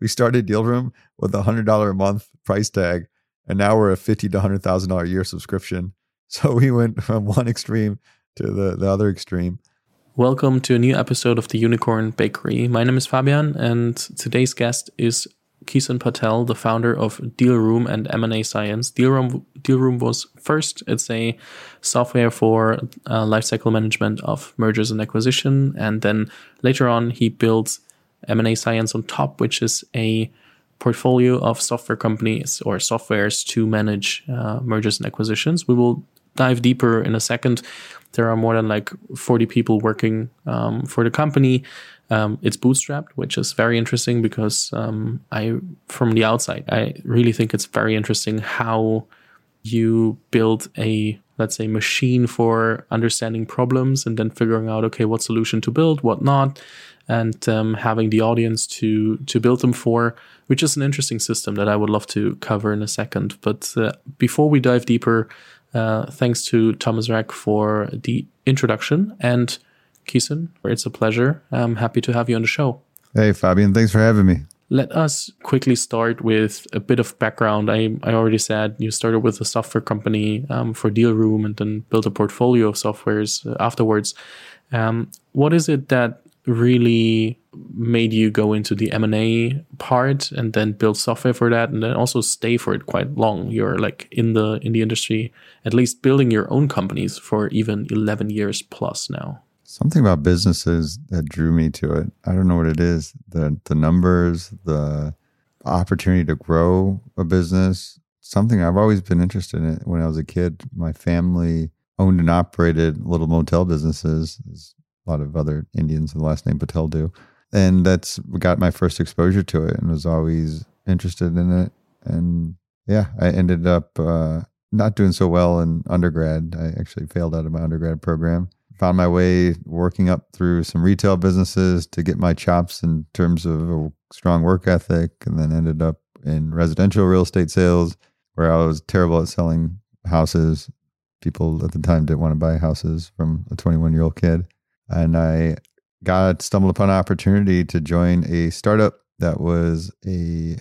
we started Dealroom with a hundred dollar a month price tag, and now we're a fifty to hundred thousand dollar a year subscription. So we went from one extreme to the the other extreme. Welcome to a new episode of the Unicorn Bakery. My name is Fabian, and today's guest is Kison Patel, the founder of Dealroom and M&A Science. Dealroom, Dealroom was first, it's a software for uh, lifecycle management of mergers and acquisition. And then later on, he built M&A Science on top, which is a portfolio of software companies or softwares to manage uh, mergers and acquisitions. We will dive deeper in a second. There are more than like 40 people working um, for the company. Um, it's bootstrapped, which is very interesting because um, I, from the outside, I really think it's very interesting how you build a let's say machine for understanding problems and then figuring out okay what solution to build what not and um, having the audience to to build them for which is an interesting system that i would love to cover in a second but uh, before we dive deeper uh, thanks to thomas rack for the introduction and Kishan, it's a pleasure. I'm happy to have you on the show. Hey, Fabian, thanks for having me. Let us quickly start with a bit of background. I, I already said you started with a software company um, for Dealroom and then built a portfolio of softwares uh, afterwards. Um, what is it that really made you go into the M&A part and then build software for that and then also stay for it quite long you're like in the in the industry at least building your own companies for even 11 years plus now Something about businesses that drew me to it. I don't know what it is. The the numbers, the opportunity to grow a business. Something I've always been interested in when I was a kid. My family owned and operated little motel businesses. A lot of other Indians with the last name Patel do. And that's got my first exposure to it and was always interested in it. And yeah, I ended up uh, not doing so well in undergrad. I actually failed out of my undergrad program found my way working up through some retail businesses to get my chops in terms of a strong work ethic, and then ended up in residential real estate sales where I was terrible at selling houses. People at the time didn't want to buy houses from a 21 year old kid. And I got stumbled upon an opportunity to join a startup that was a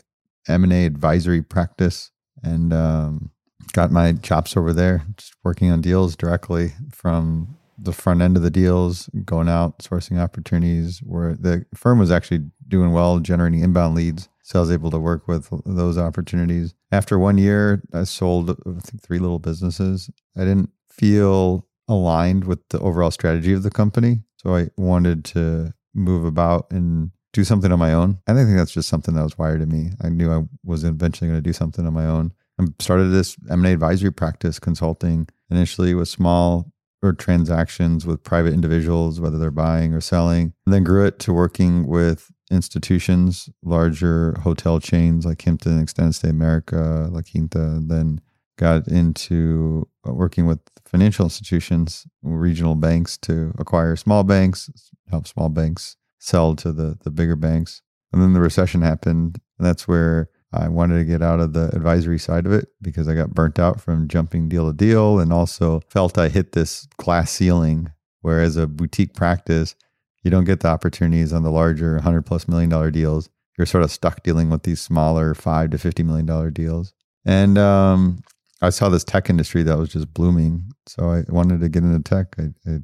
M&A advisory practice and um, got my chops over there, just working on deals directly from the front end of the deals, going out, sourcing opportunities where the firm was actually doing well, generating inbound leads. So I was able to work with those opportunities. After one year, I sold, I think, three little businesses. I didn't feel aligned with the overall strategy of the company. So I wanted to move about and do something on my own. And I think that's just something that was wired in me. I knew I was eventually going to do something on my own. I started this M&A advisory practice consulting initially with small or transactions with private individuals, whether they're buying or selling. And then grew it to working with institutions, larger hotel chains like Kimpton, Extended Stay America, La Quinta. Then got into working with financial institutions, regional banks to acquire small banks, help small banks sell to the, the bigger banks. And then the recession happened. And that's where I wanted to get out of the advisory side of it because I got burnt out from jumping deal to deal and also felt I hit this glass ceiling. Whereas a boutique practice, you don't get the opportunities on the larger 100 plus million dollar deals. You're sort of stuck dealing with these smaller five to 50 million dollar deals. And um, I saw this tech industry that was just blooming. So I wanted to get into tech. I, I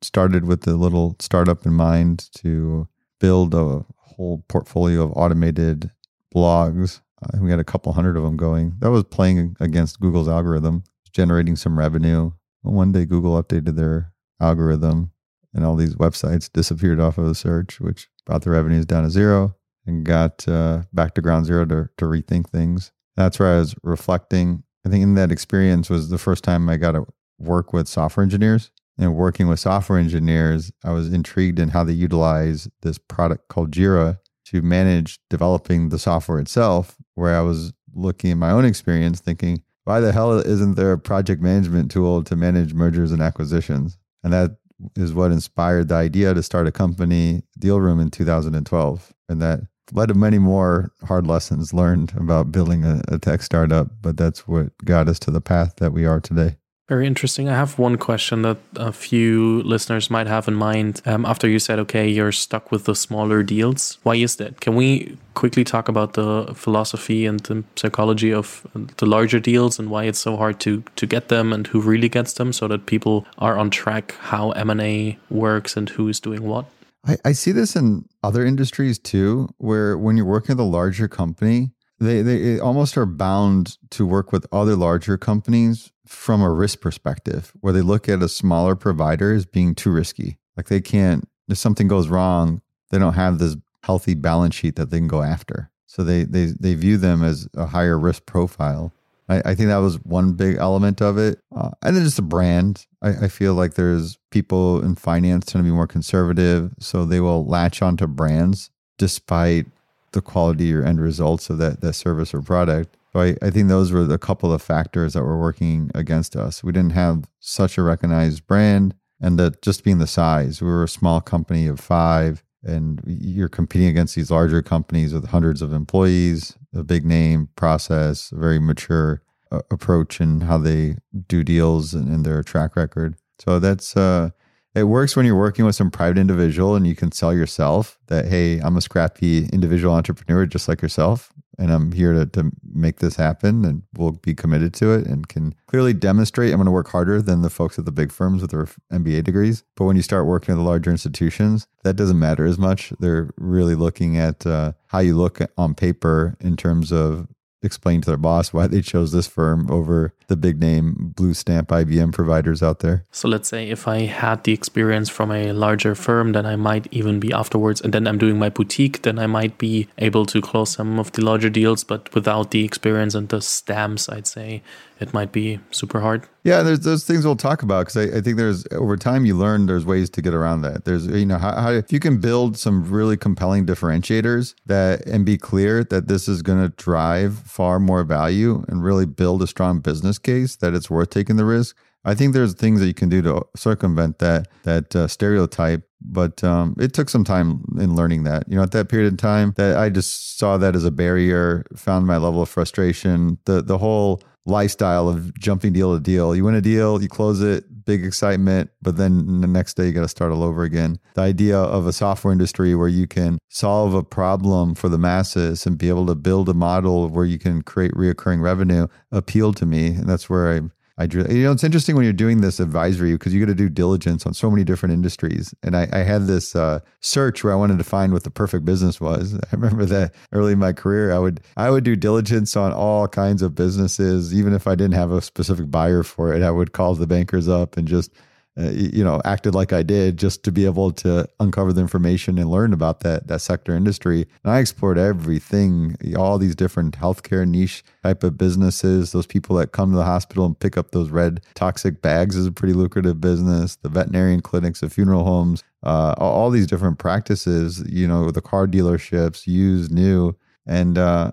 started with a little startup in mind to build a whole portfolio of automated blogs. Uh, we had a couple hundred of them going. That was playing against Google's algorithm, generating some revenue. Well, one day Google updated their algorithm and all these websites disappeared off of the search, which brought the revenues down to zero and got uh, back to ground zero to, to rethink things. That's where I was reflecting. I think in that experience was the first time I got to work with software engineers. And working with software engineers, I was intrigued in how they utilize this product called Jira to manage developing the software itself, where I was looking at my own experience thinking, why the hell isn't there a project management tool to manage mergers and acquisitions? And that is what inspired the idea to start a company, Dealroom, in 2012. And that led to many more hard lessons learned about building a, a tech startup, but that's what got us to the path that we are today. Very interesting. I have one question that a few listeners might have in mind. Um, after you said, okay, you're stuck with the smaller deals, why is that? Can we quickly talk about the philosophy and the psychology of the larger deals and why it's so hard to to get them and who really gets them, so that people are on track how M and A works and who is doing what? I, I see this in other industries too, where when you're working with a larger company, they they almost are bound to work with other larger companies from a risk perspective where they look at a smaller provider as being too risky. Like they can't, if something goes wrong, they don't have this healthy balance sheet that they can go after. So they they they view them as a higher risk profile. I, I think that was one big element of it, uh, and then just the brand. I, I feel like there's people in finance tend to be more conservative, so they will latch onto brands despite the quality or end results of that that service or product. So I, I think those were the couple of factors that were working against us. We didn't have such a recognized brand, and that just being the size, we were a small company of five, and you're competing against these larger companies with hundreds of employees, a big name, process, a very mature uh, approach in how they do deals and, and their track record. So that's uh, it works when you're working with some private individual and you can sell yourself that hey i'm a scrappy individual entrepreneur just like yourself and i'm here to, to make this happen and we'll be committed to it and can clearly demonstrate i'm going to work harder than the folks at the big firms with their mba degrees. But when you start working with the larger institutions that doesn't matter as much. They're really looking at uh, how you look on paper in terms of explain to their boss why they chose this firm over the big name blue stamp IBM providers out there. So let's say if I had the experience from a larger firm, then I might even be afterwards, and then I'm doing my boutique, then I might be able to close some of the larger deals, but without the experience and the stamps, I'd say it might be super hard. Yeah, there's those things we'll talk about because I, I, think there's over time you learn there's ways to get around that. There's you know how, how if you can build some really compelling differentiators that and be clear that this is going to drive far more value and really build a strong business case that it's worth taking the risk. I think there's things that you can do to circumvent that that uh, stereotype, but um, it took some time in learning that. You know, at that period of time, that I just saw that as a barrier, found my level of frustration. The the whole lifestyle of jumping deal to deal. You win a deal, you close it, big excitement, but then the next day you got to start all over again. The idea of a software industry where you can solve a problem for the masses and be able to build a model where you can create reoccurring revenue appealed to me. And that's where I I drew, you know, it's interesting when you're doing this advisory because you got to do diligence on so many different industries. And I, I had this uh, search where I wanted to find what the perfect business was. I remember that early in my career, I would I would do diligence on all kinds of businesses, even if I didn't have a specific buyer for it. I would call the bankers up and just uh, you know, acted like I did just to be able to uncover the information and learn about that that sector industry. And I explored everything, all these different healthcare niche type of businesses. Those people that come to the hospital and pick up those red toxic bags is a pretty lucrative business. The veterinarian clinics, the funeral homes, uh, all these different practices. You know, the car dealerships, used, new. And uh,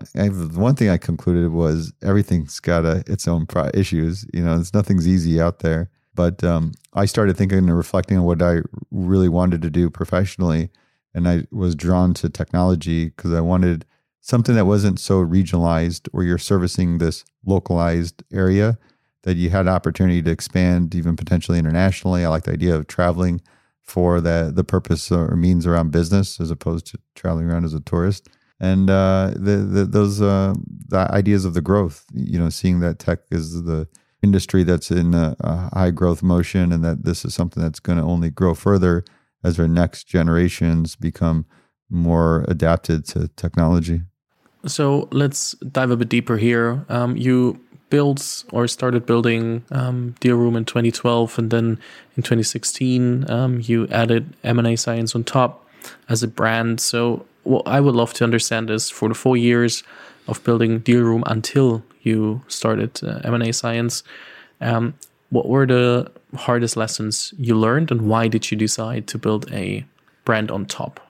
one thing I concluded was everything's got a, its own pro- issues. You know, it's nothing's easy out there. But um, I started thinking and reflecting on what I really wanted to do professionally. And I was drawn to technology because I wanted something that wasn't so regionalized where you're servicing this localized area that you had opportunity to expand even potentially internationally. I like the idea of traveling for the the purpose or means around business as opposed to traveling around as a tourist. And uh, the, the, those uh, the ideas of the growth, you know, seeing that tech is the industry that's in a, a high growth motion and that this is something that's going to only grow further as our next generations become more adapted to technology. So let's dive a bit deeper here. Um, you built or started building um, Dealroom in 2012, and then in 2016 um, you added M&A Science on top as a brand. So what I would love to understand is for the four years of building Dealroom until you started uh, M&A Science. Um, what were the hardest lessons you learned, and why did you decide to build a brand on top?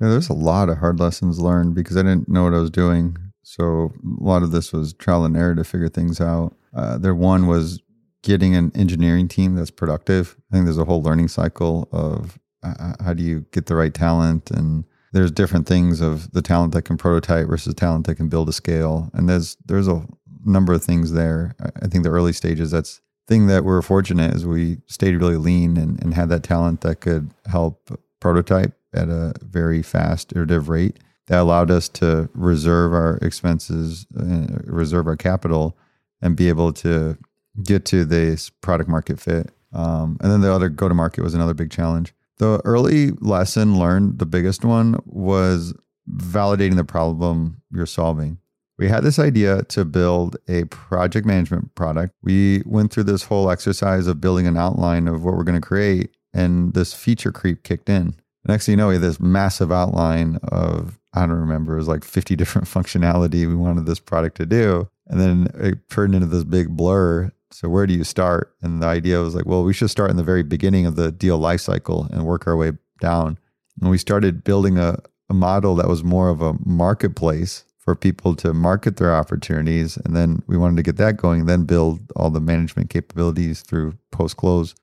Yeah, there's a lot of hard lessons learned because I didn't know what I was doing. So a lot of this was trial and error to figure things out. Uh, there one was getting an engineering team that's productive. I think there's a whole learning cycle of uh, how do you get the right talent and there's different things of the talent that can prototype versus talent that can build a scale and there's there's a number of things there. I think the early stages that's thing that we're fortunate is we stayed really lean and, and had that talent that could help prototype at a very fast iterative rate that allowed us to reserve our expenses, uh, reserve our capital, and be able to get to this product market fit. Um, and then the other go to market was another big challenge. The early lesson learned, the biggest one, was validating the problem you're solving. We had this idea to build a project management product. We went through this whole exercise of building an outline of what we're going to create, and this feature creep kicked in. Next thing you know, we had this massive outline of, I don't remember, it was like 50 different functionality we wanted this product to do. And then it turned into this big blur. So where do you start? And the idea was like, well, we should start in the very beginning of the deal lifecycle and work our way down. And we started building a, a model that was more of a marketplace for people to market their opportunities. And then we wanted to get that going, then build all the management capabilities through post close.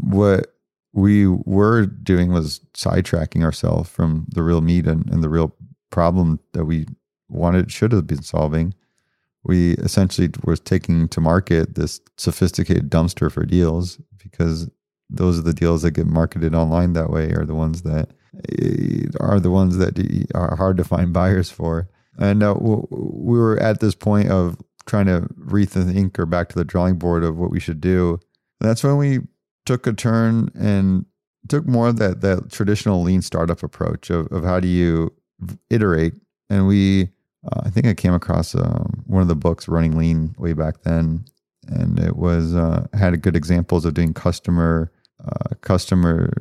What we were doing was sidetracking ourselves from the real meat and, and the real problem that we wanted should have been solving. We essentially was taking to market this sophisticated dumpster for deals because those are the deals that get marketed online that way are the ones that eh, are the ones that are hard to find buyers for. And uh, we were at this point of trying to rethink or back to the drawing board of what we should do. And that's when we took a turn and took more of that that traditional lean startup approach of, of how do you iterate. And we, uh, I think I came across um, one of the books, Running Lean, way back then, and it was uh, had good examples of doing customer uh, customer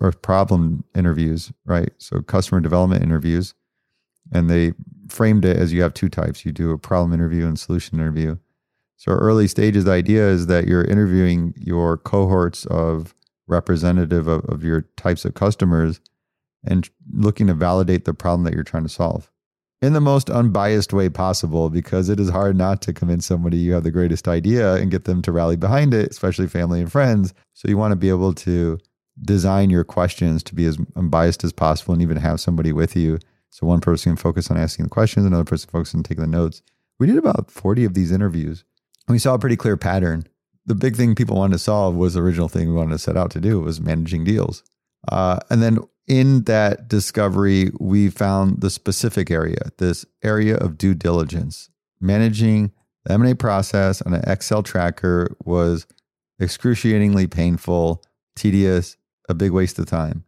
uh, problem interviews, right? So customer development interviews, and they framed it as you have two types: you do a problem interview and solution interview. So early stages, the idea is that you're interviewing your cohorts of representative of, of your types of customers and looking to validate the problem that you're trying to solve in the most unbiased way possible because it is hard not to convince somebody you have the greatest idea and get them to rally behind it, especially family and friends. So you want to be able to design your questions to be as unbiased as possible and even have somebody with you. So one person can focus on asking the questions, another person focus on taking the notes. We did about 40 of these interviews And we saw a pretty clear pattern. The big thing people wanted to solve was the original thing we wanted to set out to do was managing deals. Uh, and then in that discovery, we found the specific area, this area of due diligence. Managing the M&A process on an Excel tracker was excruciatingly painful, tedious, a big waste of time.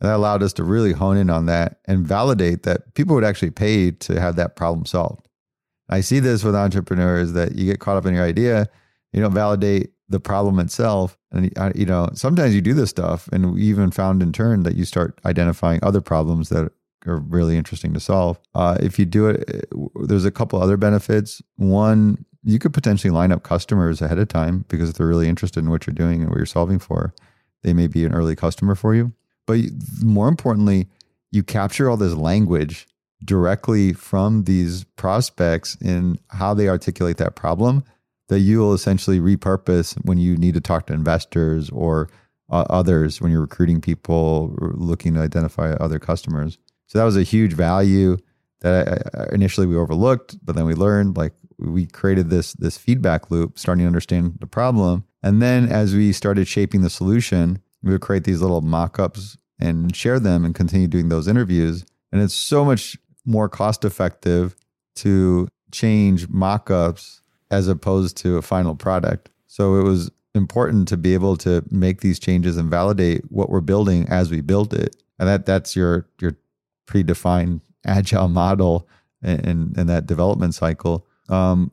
And that allowed us to really hone in on that and validate that people would actually pay to have that problem solved. I see this with entrepreneurs that you get caught up in your idea, you don't validate the problem itself. And, uh, you know, sometimes you do this stuff. And we even found in turn that you start identifying other problems that are really interesting to solve. Uh, if you do it, uh, there's a couple other benefits. One, you could potentially line up customers ahead of time because if they're really interested in what you're doing and what you're solving for, they may be an early customer for you. But more importantly, you capture all this language directly from these prospects in how they articulate that problem that you will essentially repurpose when you need to talk to investors or uh, others when you're recruiting people or looking to identify other customers. So that was a huge value that I, initially we overlooked, but then we learned like we created this this feedback loop, starting to understand the problem, and then as we started shaping the solution, we would create these little mock-ups and share them and continue doing those interviews. And it's so much more cost effective to change mock-ups as opposed to a final product. So it was important to be able to make these changes and validate what we're building as we build it. And that that's your your predefined agile model and in that development cycle. Um,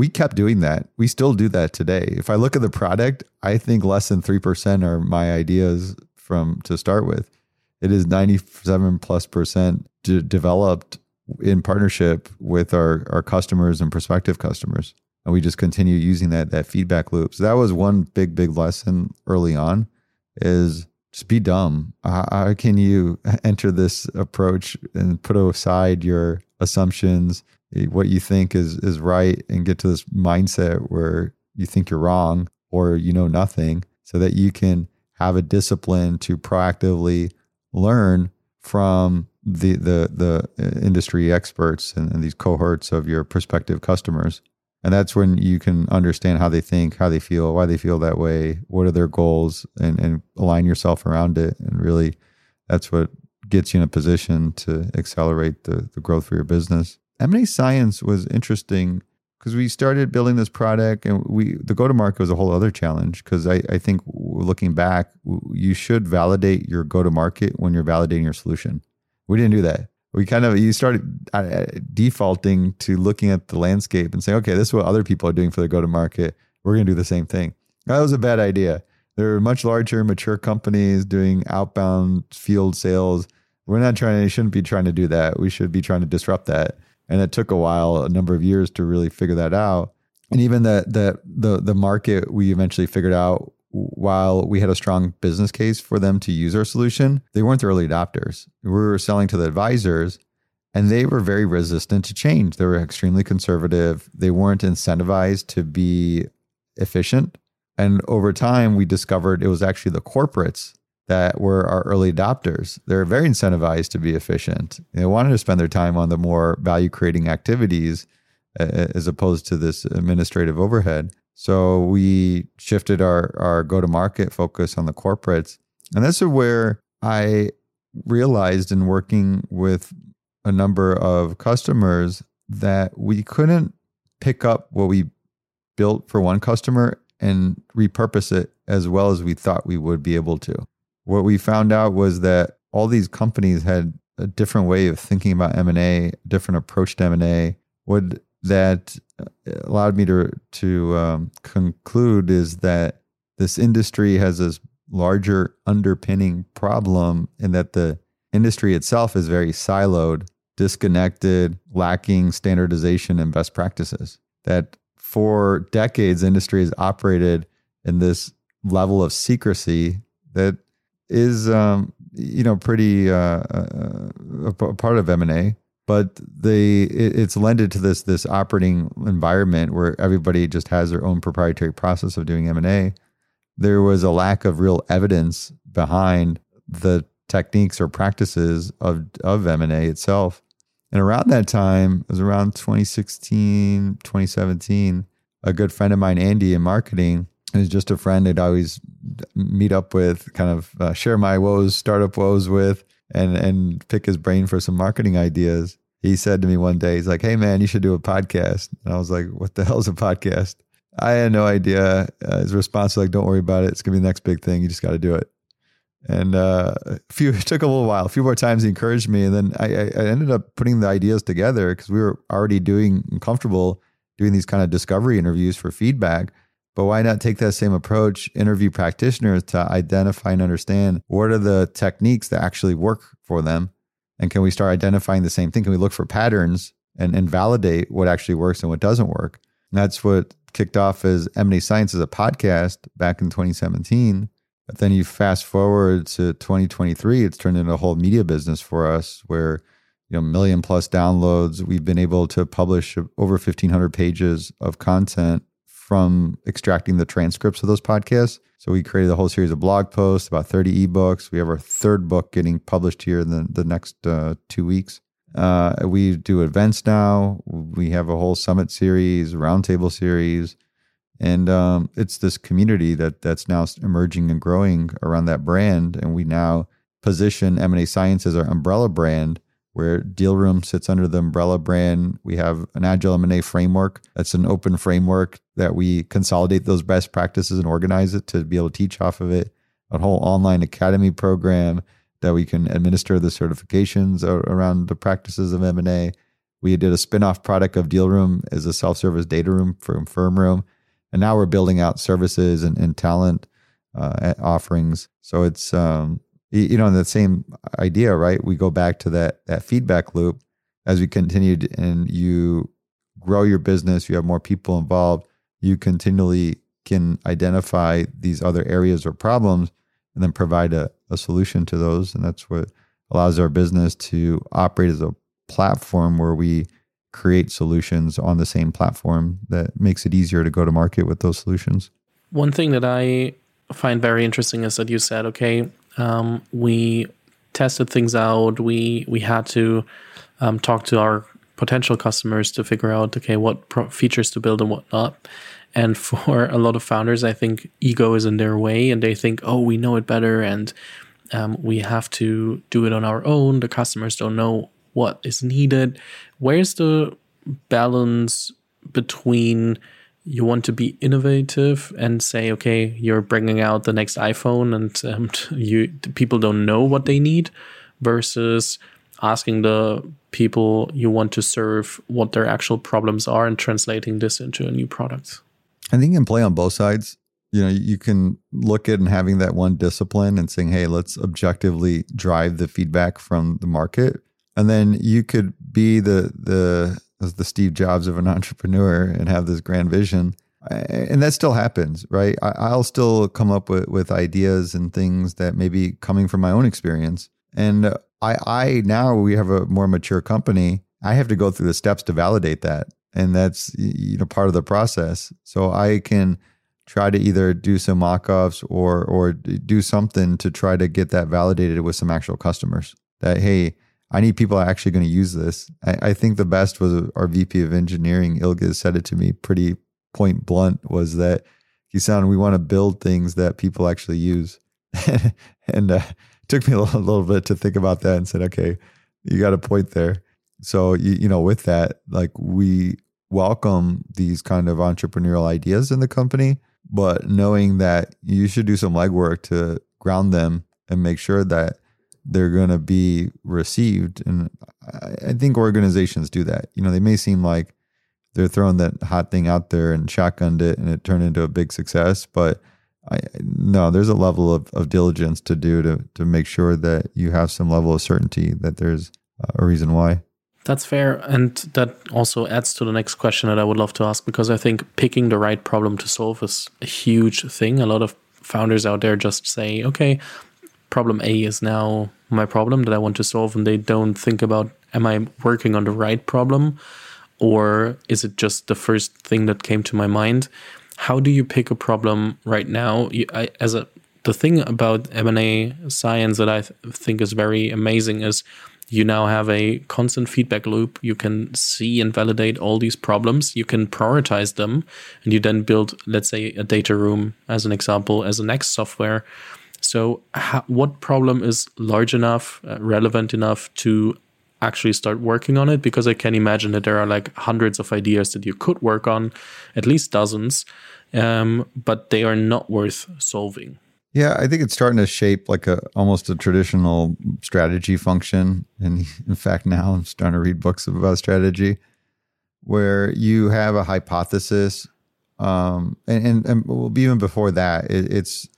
we kept doing that. We still do that today. If I look at the product, I think less than 3% are my ideas from to start with it is 97 plus percent de- developed in partnership with our, our customers and prospective customers. And we just continue using that, that feedback loop. So that was one big, big lesson early on is just be dumb. How, can you enter this approach and put aside your assumptions, Eh, what you think is, is right and get to this mindset where you think you're wrong or you know nothing so that you can have a discipline to proactively learn from the the the uh, industry experts and, and, these cohorts of your prospective customers And that's when you can understand how they think, how they feel, why they feel that way, what are their goals, and, and align yourself around it. And really, that's what gets you in a position to accelerate the, the growth for your business. M&A science was interesting? Because we started building this product and we the go to market was a whole other challenge because I, I think looking back you should validate your go to market when you're validating your solution. We didn't do that. We kind of you started defaulting to looking at the landscape and saying okay this is what other people are doing for their go to market we're going to do the same thing. That was a bad idea. There are much larger mature companies doing outbound field sales. We're not trying to shouldn't be trying to do that. We should be trying to disrupt that and it took a while, a number of years to really figure that out. And even the the the the market we eventually figured out while we had a strong business case for them to use our solution, they weren't the early adopters. We were selling to the advisors and they were very resistant to change. They were extremely conservative. They weren't incentivized to be efficient. And over time, we discovered it was actually the corporates that were our early adopters. They're very incentivized to be efficient. They wanted to spend their time on the more value creating activities as opposed to this administrative overhead. So we shifted our, our go to market focus on the corporates. And this is where I realized in working with a number of customers that we couldn't pick up what we built for one customer and repurpose it as well as we thought we would be able to what we found out was that all these companies had a different way of thinking about M&A, different approach to M&A. What that uh, allowed me to to um, conclude is that this industry has this larger underpinning problem in that the industry itself is very siloed, disconnected, lacking standardization and best practices. That for decades, industry has operated in this level of secrecy that is um, you know pretty uh, uh, a part of M and A, but they it, it's lended to this this operating environment where everybody just has their own proprietary process of doing M and A. There was a lack of real evidence behind the techniques or practices of of M and A itself. And around that time, it was around 2016, 2017, a good friend of mine, Andy, in marketing, is just a friend I'd always meet up with, kind of uh, share my woes, startup woes with, and and pick his brain for some marketing ideas. He said to me one day, he's like, "Hey man, you should do a podcast." And I was like, "What the hell is a podcast?" I had no idea. Uh, his response was like, "Don't worry about it. It's gonna be the next big thing. You just got to do it." And uh, a few it took a little while. A few more times he encouraged me, and then I, I ended up putting the ideas together because we were already doing comfortable doing these kind of discovery interviews for feedback. But why not take that same approach, interview practitioners to identify and understand what are the techniques that actually work for them? And can we start identifying the same thing? Can we look for patterns and, and validate what actually works and what doesn't work? And that's what kicked off as M&A Science as a podcast back in 2017. But then you fast forward to 2023, it's turned into a whole media business for us where you know million plus downloads. We've been able to publish over 1,500 pages of content from extracting the transcripts of those podcasts. So we created a whole series of blog posts, about 30 ebooks. We have our third book getting published here in the, the next uh, two weeks. Uh, we do events now. We have a whole summit series, roundtable series, and um, it's this community that that's now emerging and growing around that brand. And we now position M&A Science as our umbrella brand where Dealroom sits under the umbrella brand. We have an agile M&A framework. That's an open framework that we consolidate those best practices and organize it to be able to teach off of it. A whole online academy program that we can administer the certifications around the practices of M&A. We did a spin-off product of Dealroom as a self-service data room from FirmRoom. And now we're building out services and, and talent uh, offerings. So it's um, you know, the same idea, right? We go back to that that feedback loop as we continued and you grow your business, you have more people involved, you continually can identify these other areas or problems and then provide a, a solution to those. And that's what allows our business to operate as a platform where we create solutions on the same platform that makes it easier to go to market with those solutions. One thing that I find very interesting is that you said, okay, um, we tested things out. We we had to um, talk to our potential customers to figure out okay what pro- features to build and what not. And for a lot of founders, I think ego is in their way, and they think, oh, we know it better, and um, we have to do it on our own. The customers don't know what is needed. Where's the balance between you want to be innovative and say, okay, you're bringing out the next iPhone, and um, you people don't know what they need, versus asking the people you want to serve what their actual problems are and translating this into a new product. I think you can play on both sides. You know, you can look at and having that one discipline and saying, hey, let's objectively drive the feedback from the market. And then you could be the the the Steve Jobs of an entrepreneur and have this grand vision. And that still happens, right? I'll still come up with, with ideas and things that may be coming from my own experience. And uh, I, I now we have a more mature company. I have to go through the steps to validate that and that's you know part of the process. So I can try to either do some mock-ups or or do something to try to get that validated with some actual customers. That hey, I need people actually going to use this. I, I, think the best was our VP of engineering, Ilgis, said it to me pretty point blunt was that Kison, we want to build things that people actually use. and uh, took me a little, a little bit to think about that and said, okay, you got a point there. So you, you know, with that, like we welcome these kind of entrepreneurial ideas in the company, but knowing that you should do some legwork to ground them and make sure that they're going to be received. And I think organizations do that. You know, they may seem like they're throwing that hot thing out there and shotgunned it and it turned into a big success, but I no, there's a level of, of diligence to do to to make sure that you have some level of certainty that there's a reason why. That's fair. And that also adds to the next question that I would love to ask because I think picking the right problem to solve is a huge thing. A lot of founders out there just say, okay, problem A is now my problem that I want to solve. And they don't think about, am I working on the right problem? Or is it just the first thing that came to my mind? How do you pick a problem right now? You, I, as a the thing about M&A science that I th- think is very amazing is you now have a constant feedback loop. You can see and validate all these problems. You can prioritize them, and you then build, let's say, a data room as an example, as a next software. So, what problem is large enough, uh, relevant enough to actually start working on it? Because I can imagine that there are like hundreds of ideas that you could work on, at least dozens, um, but they are not worth solving. Yeah, I think it's starting to shape like a almost a traditional strategy function. And in fact, now I'm starting to read books about strategy where you have a hypothesis. Um, and, and, and even before that, it, it's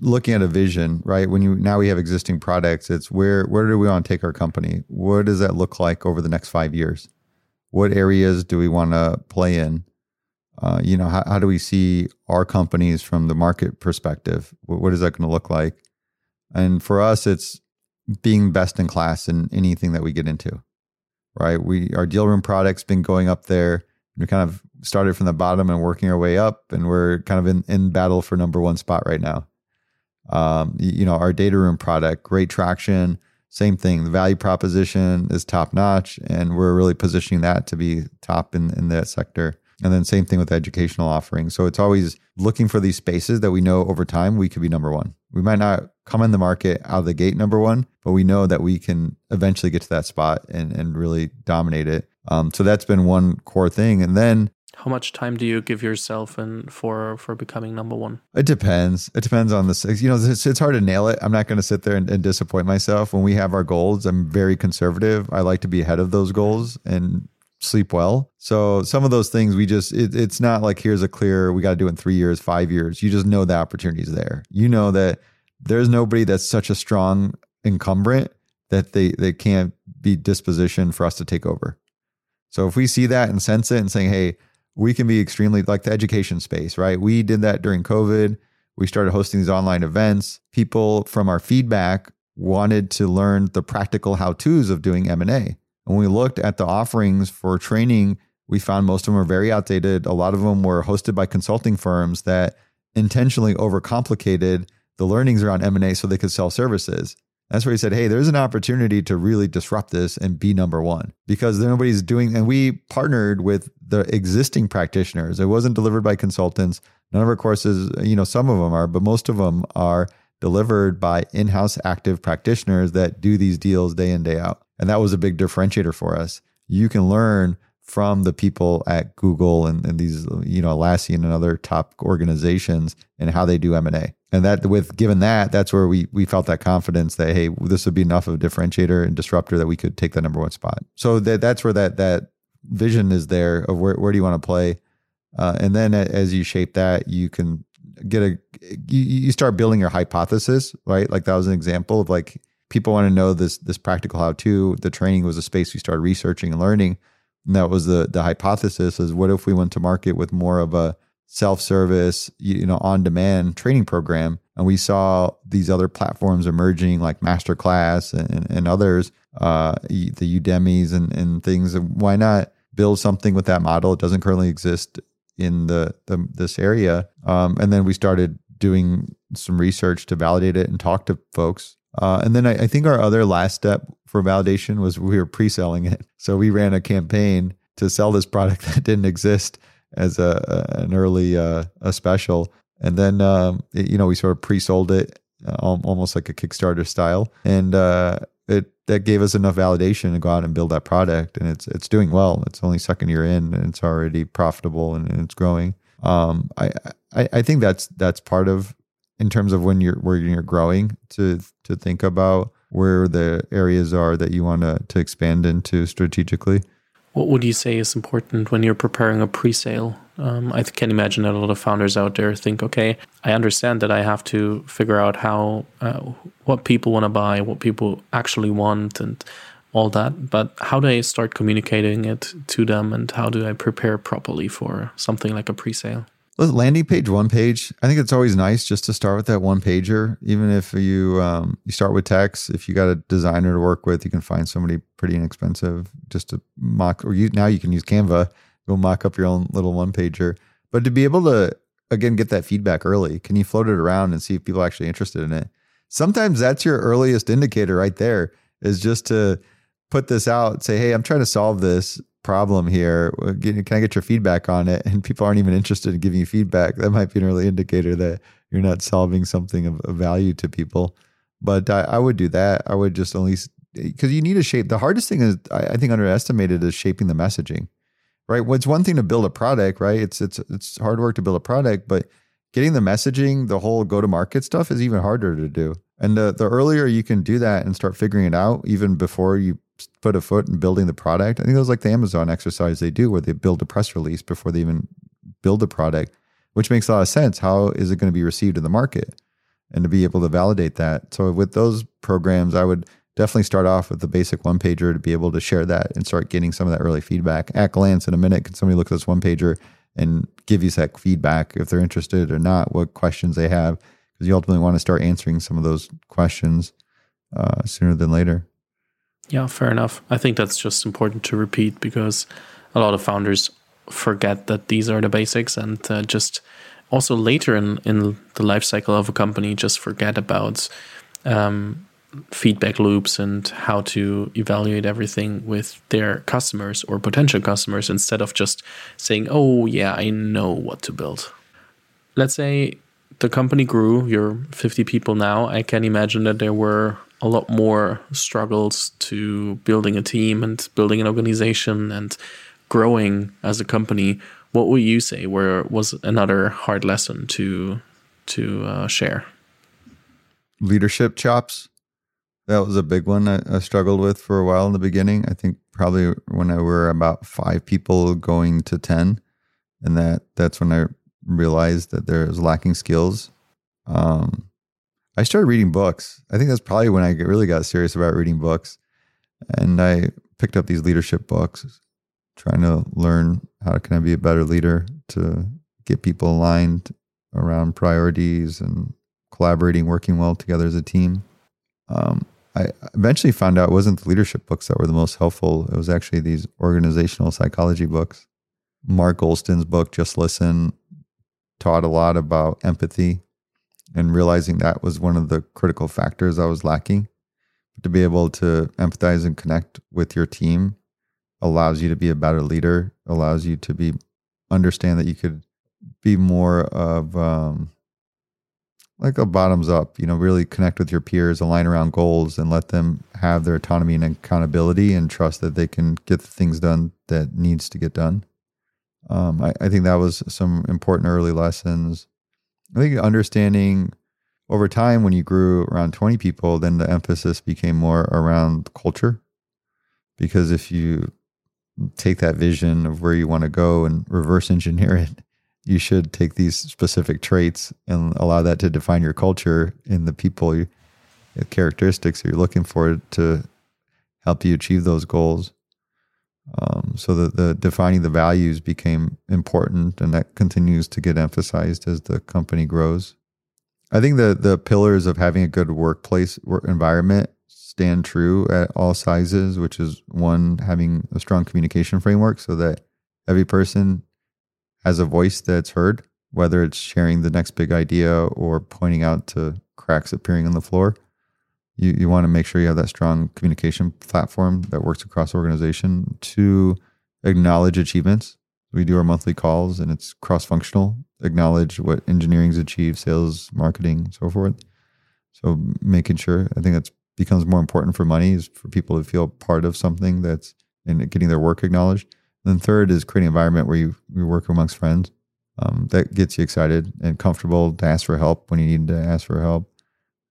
looking at a vision, right? When you now we have existing products, it's where where do we want to take our company? What does that look like over the next five years? What areas do we want to play in? Uh, you know, how, how do we see our companies from the market perspective? What, what is that going to look like? And for us, it's being best in class in anything that we get into, right? We our deal room product's been going up there. We kind of started from the bottom and working our way up, and we're kind of in, in battle for number one spot right now. Um, you know, our data room product, great traction. Same thing. The value proposition is top notch, and we're really positioning that to be top in in that sector. And then same thing with educational offerings. So it's always looking for these spaces that we know over time we could be number one. We might not come in the market out of the gate number one, but we know that we can eventually get to that spot and, and really dominate it. Um, so that's been one core thing. And then how much time do you give yourself and for for becoming number one? It depends. It depends on the you know it's, it's hard to nail it. I'm not going to sit there and, and, disappoint myself when we have our goals. I'm very conservative. I like to be ahead of those goals and sleep well. So some of those things we just it, it's not like here's a clear we got to do in 3 years, 5 years. You just know the opportunity is there. You know that there's nobody that's such a strong incumbent that they they can't be dispositioned for us to take over. So if we see that and sense it and saying, "Hey, we can be extremely like the education space, right? We did that during COVID. We started hosting these online events. People from our feedback wanted to learn the practical how-tos of doing M&A. And When we looked at the offerings for training, we found most of them were very outdated. A lot of them were hosted by consulting firms that intentionally overcomplicated the learnings around M&A so they could sell services. That's where he said, Hey, there's an opportunity to really disrupt this and be number one because nobody's doing, and we partnered with the existing practitioners. It wasn't delivered by consultants. None of our courses, you know, some of them are, but most of them are delivered by in house active practitioners that do these deals day in, day out. And that was a big differentiator for us. You can learn from the people at Google and, and these, you know, Atlassian and other top organizations and how they do M&A. And that with given that, that's where we we felt that confidence that hey, this would be enough of a differentiator and disruptor that we could take the number one spot. So that that's where that that vision is there of where where do you want to play, uh, and then as you shape that, you can get a you, you start building your hypothesis, right? Like that was an example of like people want to know this this practical how to. The training was a space we started researching and learning. And that was the the hypothesis is what if we went to market with more of a self-service, you know, on-demand training program, and we saw these other platforms emerging like Masterclass and, and others, uh, the Udemy's and, and things. Why not build something with that model? It doesn't currently exist in the, the this area, um, and then we started doing some research to validate it and talk to folks. Uh, and then I, I think our other last step for validation was we were pre-selling it. So we ran a campaign to sell this product that didn't exist as a, an early uh, a special, and then um, it, you know we sort of pre-sold it uh, almost like a Kickstarter style, and uh, it that gave us enough validation to go out and build that product, and it's it's doing well. It's only second year in, and it's already profitable and, and it's growing. Um, I, I I think that's that's part of in terms of when you're where you're growing to to think about where the areas are that you want to to expand into strategically. What would you say is important when you're preparing a pre-sale? Um, I can imagine that a lot of founders out there think, okay, I understand that I have to figure out how, uh, what people want to buy, what people actually want, and all that. But how do I start communicating it to them, and how do I prepare properly for something like a pre-sale? Landing page, one page. I think it's always nice just to start with that one pager. Even if you um, you start with text, if you got a designer to work with, you can find somebody pretty inexpensive just to mock. Or you now you can use Canva, go mock up your own little one pager. But to be able to again get that feedback early, can you float it around and see if people are actually interested in it? Sometimes that's your earliest indicator right there. Is just to put this out, say, hey, I'm trying to solve this problem here. Can I get your feedback on it? And people aren't even interested in giving you feedback. That might be an early indicator that you're not solving something of, of value to people. But I, I, would do that. I would just at least because you need to shape. The hardest thing is I, I think underestimated is shaping the messaging. Right. It's one thing to build a product, right? It's it's it's hard work to build a product, but getting the messaging, the whole go to market stuff is even harder to do. And the the earlier you can do that and start figuring it out, even before you put a foot in building the product. I think it was like the Amazon exercise they do where they build a press release before they even build the product, which makes a lot of sense. How is it going to be received in the market? And to be able to validate that. So with those programs, I would definitely start off with the basic one pager to be able to share that and start getting some of that early feedback. At glance, in a minute, can somebody look at this one pager and give you that feedback if they're interested or not, what questions they have? Because you ultimately want to start answering some of those questions uh, sooner than later. Yeah, fair enough. I think that's just important to repeat because a lot of founders forget that these are the basics and uh, just also later in, in the life cycle of a company just forget about um, feedback loops and how to evaluate everything with their customers or potential customers instead of just saying, oh, yeah, I know what to build. Let's say the company grew, you're 50 people now. I can imagine that there were a lot more struggles to building a team and building an organization and growing as a company. What would you say where was another hard lesson to to uh, share? Leadership chops. That was a big one I, I, struggled with for a while in the beginning. I think probably when I were about five people going to ten, and that that's when I realized that there was lacking skills. Um, I started reading books. I think that's probably when I really got serious about reading books. And I picked up these leadership books, trying to learn how can I be a better leader to get people aligned around priorities and collaborating, working well together as a team. Um, I eventually found out it wasn't the leadership books that were the most helpful. It was actually these organizational psychology books. Mark Goulston's book, Just Listen, taught a lot about empathy and realizing that was one of the critical factors I was lacking. to be able to empathize and connect with your team allows you to be a better leader, allows you to be understand that you could be more of um, like a bottoms up, you know, really connect with your peers, align around goals, and let them have their autonomy and accountability, and trust that they can get the things done that needs to get done. Um, I, I think that was some important early lessons. I think understanding over time when you grew around 20 people, then the emphasis became more around culture. Because if you take that vision of where you want to go and reverse engineer it, you should take these specific traits and allow that to define your culture in the people, you, the characteristics that you're looking for to help you achieve those goals. Um, so that the defining the values became important, and that continues to get emphasized as the company grows. I think the the pillars of having a good workplace work environment stand true at all sizes, which is one having a strong communication framework so that every person has a voice that's heard, whether it's sharing the next big idea or pointing out to cracks appearing on the floor. You, you want to make sure you have that strong communication platform that works across organization to acknowledge achievements. We do our monthly calls and it's cross functional, acknowledge what engineering's achieved, sales, marketing, so forth. So making sure, I think that becomes more important for money is for people to feel part of something that's and getting their work acknowledged. Then third is creating an environment where you, you work amongst friends. Um, that gets you excited and comfortable to ask for help when you need to ask for help.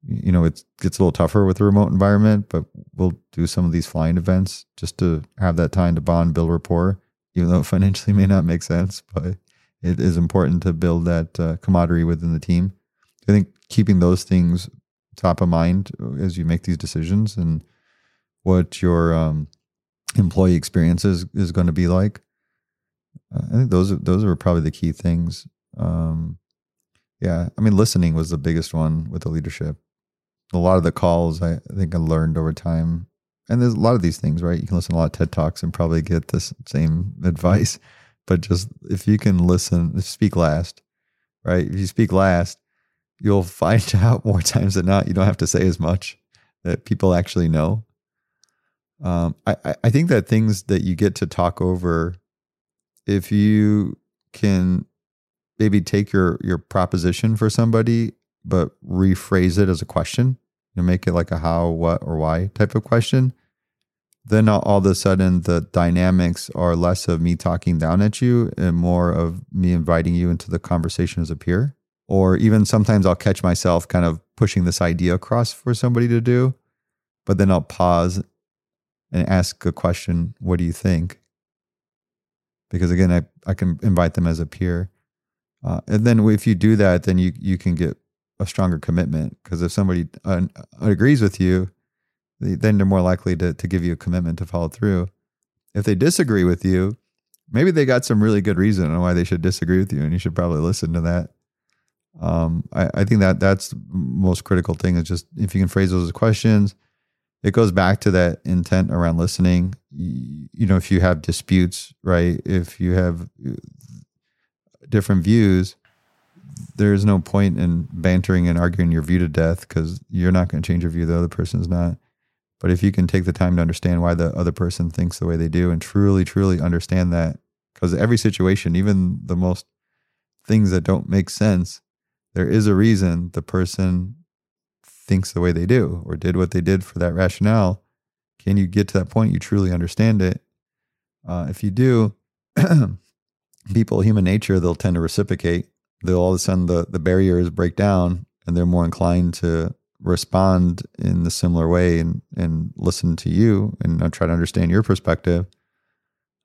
You know, it gets a little tougher with the remote environment, but we'll do some of these flying events just to have that time to bond, build rapport, even though it financially may not make sense, but it is important to build that uh, camaraderie within the team. I think keeping those things top of mind as you make these decisions and what your um, employee experience is, is going to be like. Uh, I think those are, those are probably the key things. Um, yeah, I mean, listening was the biggest one with the leadership. A lot of the calls I, think I learned over time, and there's a lot of these things, right? You can listen to a lot of TED talks and probably get this same advice, but just if you can listen, speak last, right? If you speak last, you'll find out more times than not you don't have to say as much that people actually know um, I, I think that things that you get to talk over, if you can maybe take your your proposition for somebody, but rephrase it as a question, you know, make it like a how, what, or why type of question, then all, all of a sudden the dynamics are less of me talking down at you and more of me inviting you into the conversation as a peer. Or even sometimes I'll catch myself kind of pushing this idea across for somebody to do, but then I'll pause and ask a question, what do you think? Because again, I, I can invite them as a peer. Uh, and then if you do that, then you, you can get a stronger commitment. Because if somebody agrees with you, then they're more likely to, to give you a commitment to follow through. If they disagree with you, maybe they got some really good reason on why they should disagree with you, and you should probably listen to that. Um, I, I think that that's most critical thing is just if you can phrase those questions, it goes back to that intent around listening. You know, if you have disputes, right? If you have uh, different views, there's no point in bantering and arguing your view to death because you're not going to change your view. The other person's not. But if you can take the time to understand why the other person thinks the way they do and truly, truly understand that, because every situation, even the most things that don't make sense, there is a reason the person thinks the way they do or did what they did for that rationale, can you get to that point you truly understand it? Uh, if you do, people, human nature, they'll tend to reciprocate. They'll all of a sudden the, the barriers break down and they're more inclined to respond in the similar way and, and listen to you and try to understand your perspective.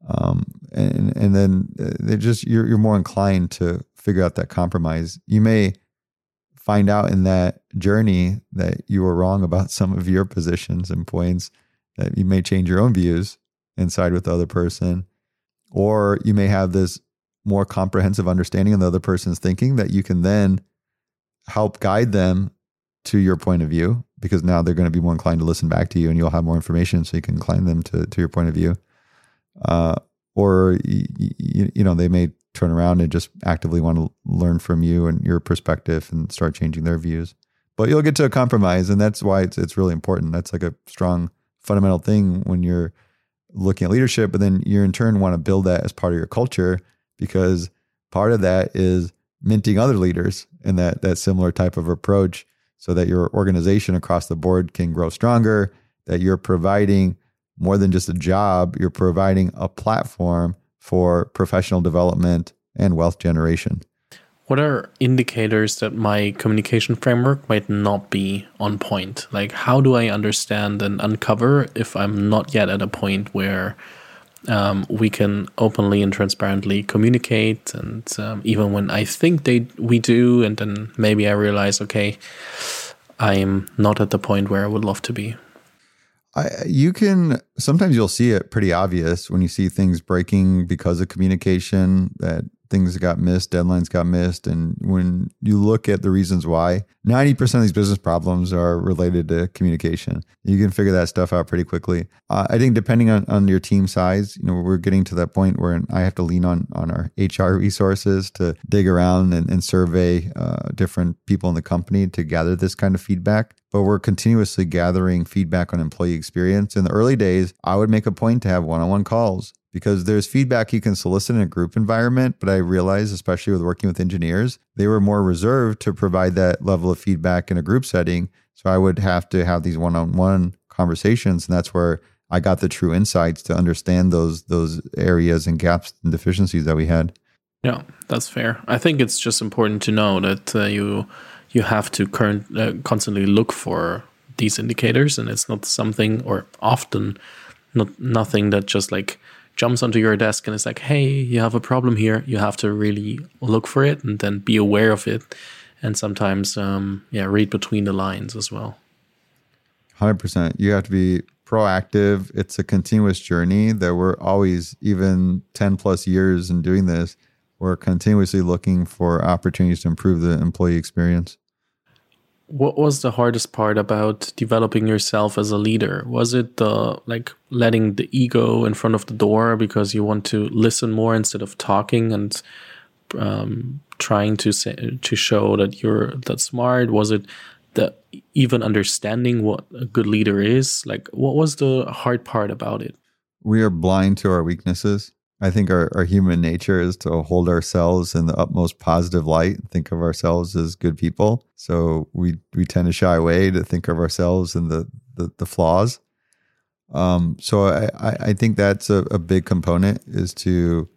Um, and, and then uh, they just, you're, you're more inclined to figure out that compromise. You may, find out in that journey that you were wrong about some of your positions and points, that you may change your own views and side with the other person. Or you may have this more comprehensive understanding of the other person's thinking that you can then help guide them to your point of view because now they're going to be more inclined to listen back to you and you'll have more information so you can incline them to, to your point of view. Uh, or, you, you know, they may turn around and just actively want to learn from you and your perspective and start changing their views. but you'll get to a compromise, and that's why it's it's really important. That's like a strong fundamental thing when you're looking at leadership, but then you in turn want to build that as part of your culture because part of that is minting other leaders in that that similar type of approach so that your organization across the board can grow stronger, that you're providing more than just a job, you're providing a platform for professional development and wealth generation. What are indicators that my communication framework might not be on point? Like, how do I understand and uncover if I'm not yet at a point where um, we can openly and transparently communicate? And um, even when I think they we do, and then maybe I realize, okay, I'm not at the point where I would love to be. I, you can sometimes you'll see it pretty obvious when you see things breaking because of communication that things got missed, deadlines got missed. And when you look at the reasons why, 90% of these business problems are related to communication. You can figure that stuff out pretty quickly. Uh, I think depending on, on your team size, you know, we're getting to that point where I have to lean on, on our HR resources to dig around and, and survey uh, different people in the company to gather this kind of feedback but we're continuously gathering feedback on employee experience. In the early days, I would make a point to have one on one calls because there's feedback you can solicit in a group environment. But I realized, especially with working with engineers, they were more reserved to provide that level of feedback in a group setting. So I would have to have these one on one conversations. And that's where I got the true insights to understand those those areas and gaps and deficiencies that we had. Yeah, that's fair. I think it's just important to know that uh, you you have to current uh, constantly look for these indicators, and it's not something or often not nothing that just like jumps onto your desk and is like, hey, you have a problem here. You have to really look for it and then be aware of it. And sometimes, um, yeah, read between the lines as well. 100%. You have to be proactive. It's a continuous journey that we're always, even 10 plus years in doing this, we're continuously looking for opportunities to improve the employee experience what was the hardest part about developing yourself as a leader? Was it the like letting the ego in front of the door because you want to listen more instead of talking and um, trying to say to show that you're that smart? Was it the even understanding what a good leader is? Like what was the hard part about it? We are blind to our weaknesses I think our, our human nature is to hold ourselves in the utmost positive light, and think of ourselves as good people. So we we tend to shy away to think of ourselves and the the, the flaws. Um, so I, I think that's a, a big component is to